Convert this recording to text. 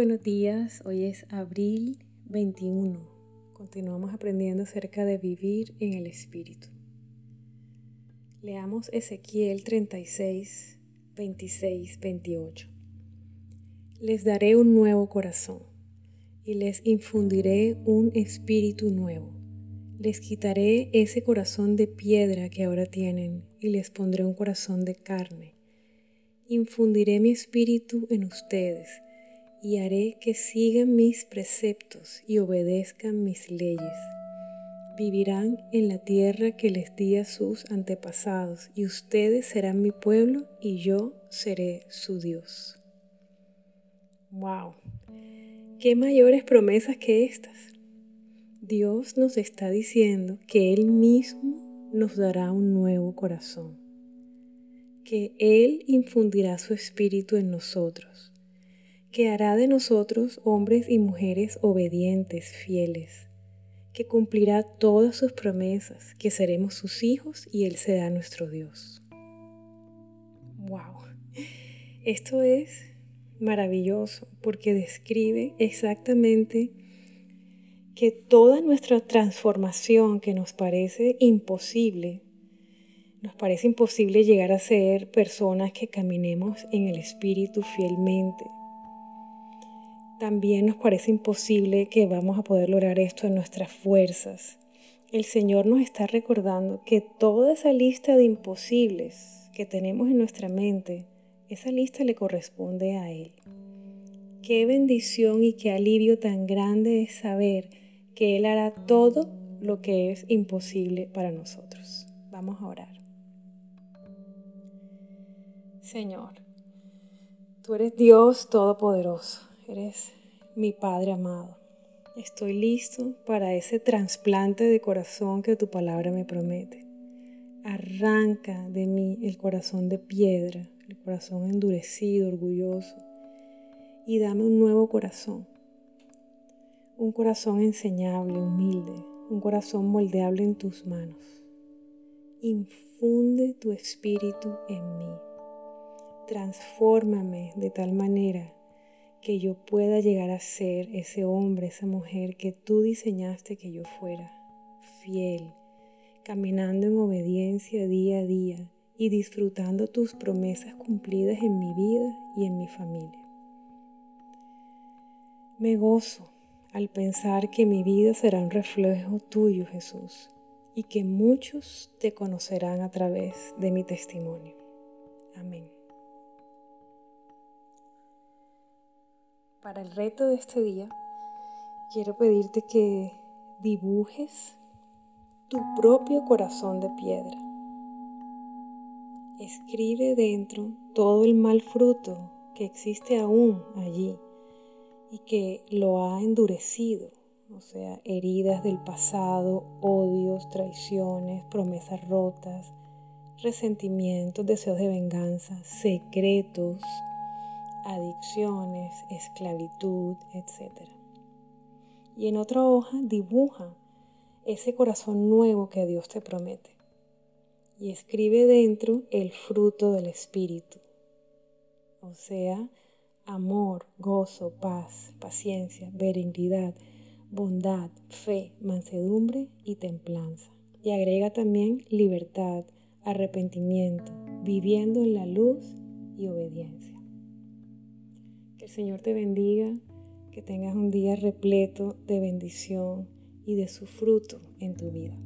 buenos días, hoy es abril 21. Continuamos aprendiendo acerca de vivir en el Espíritu. Leamos Ezequiel 36, 26, 28. Les daré un nuevo corazón y les infundiré un espíritu nuevo. Les quitaré ese corazón de piedra que ahora tienen y les pondré un corazón de carne. Infundiré mi espíritu en ustedes y haré que sigan mis preceptos y obedezcan mis leyes. Vivirán en la tierra que les di a sus antepasados, y ustedes serán mi pueblo y yo seré su Dios. ¡Wow! ¿Qué mayores promesas que estas? Dios nos está diciendo que Él mismo nos dará un nuevo corazón, que Él infundirá su espíritu en nosotros que hará de nosotros hombres y mujeres obedientes, fieles, que cumplirá todas sus promesas, que seremos sus hijos y Él será nuestro Dios. ¡Wow! Esto es maravilloso porque describe exactamente que toda nuestra transformación que nos parece imposible, nos parece imposible llegar a ser personas que caminemos en el Espíritu fielmente, también nos parece imposible que vamos a poder lograr esto en nuestras fuerzas. El Señor nos está recordando que toda esa lista de imposibles que tenemos en nuestra mente, esa lista le corresponde a Él. Qué bendición y qué alivio tan grande es saber que Él hará todo lo que es imposible para nosotros. Vamos a orar. Señor, tú eres Dios Todopoderoso Eres mi Padre amado. Estoy listo para ese trasplante de corazón que tu palabra me promete. Arranca de mí el corazón de piedra, el corazón endurecido, orgulloso, y dame un nuevo corazón. Un corazón enseñable, humilde, un corazón moldeable en tus manos. Infunde tu espíritu en mí. Transfórmame de tal manera que yo pueda llegar a ser ese hombre, esa mujer que tú diseñaste que yo fuera, fiel, caminando en obediencia día a día y disfrutando tus promesas cumplidas en mi vida y en mi familia. Me gozo al pensar que mi vida será un reflejo tuyo, Jesús, y que muchos te conocerán a través de mi testimonio. Amén. Para el reto de este día, quiero pedirte que dibujes tu propio corazón de piedra. Escribe dentro todo el mal fruto que existe aún allí y que lo ha endurecido, o sea, heridas del pasado, odios, traiciones, promesas rotas, resentimientos, deseos de venganza, secretos, adicciones, esclavitud, etc. Y en otra hoja dibuja ese corazón nuevo que Dios te promete y escribe dentro el fruto del Espíritu, o sea, amor, gozo, paz, paciencia, benignidad, bondad, fe, mansedumbre y templanza. Y agrega también libertad, arrepentimiento, viviendo en la luz y obediencia. Que el Señor te bendiga, que tengas un día repleto de bendición y de su fruto en tu vida.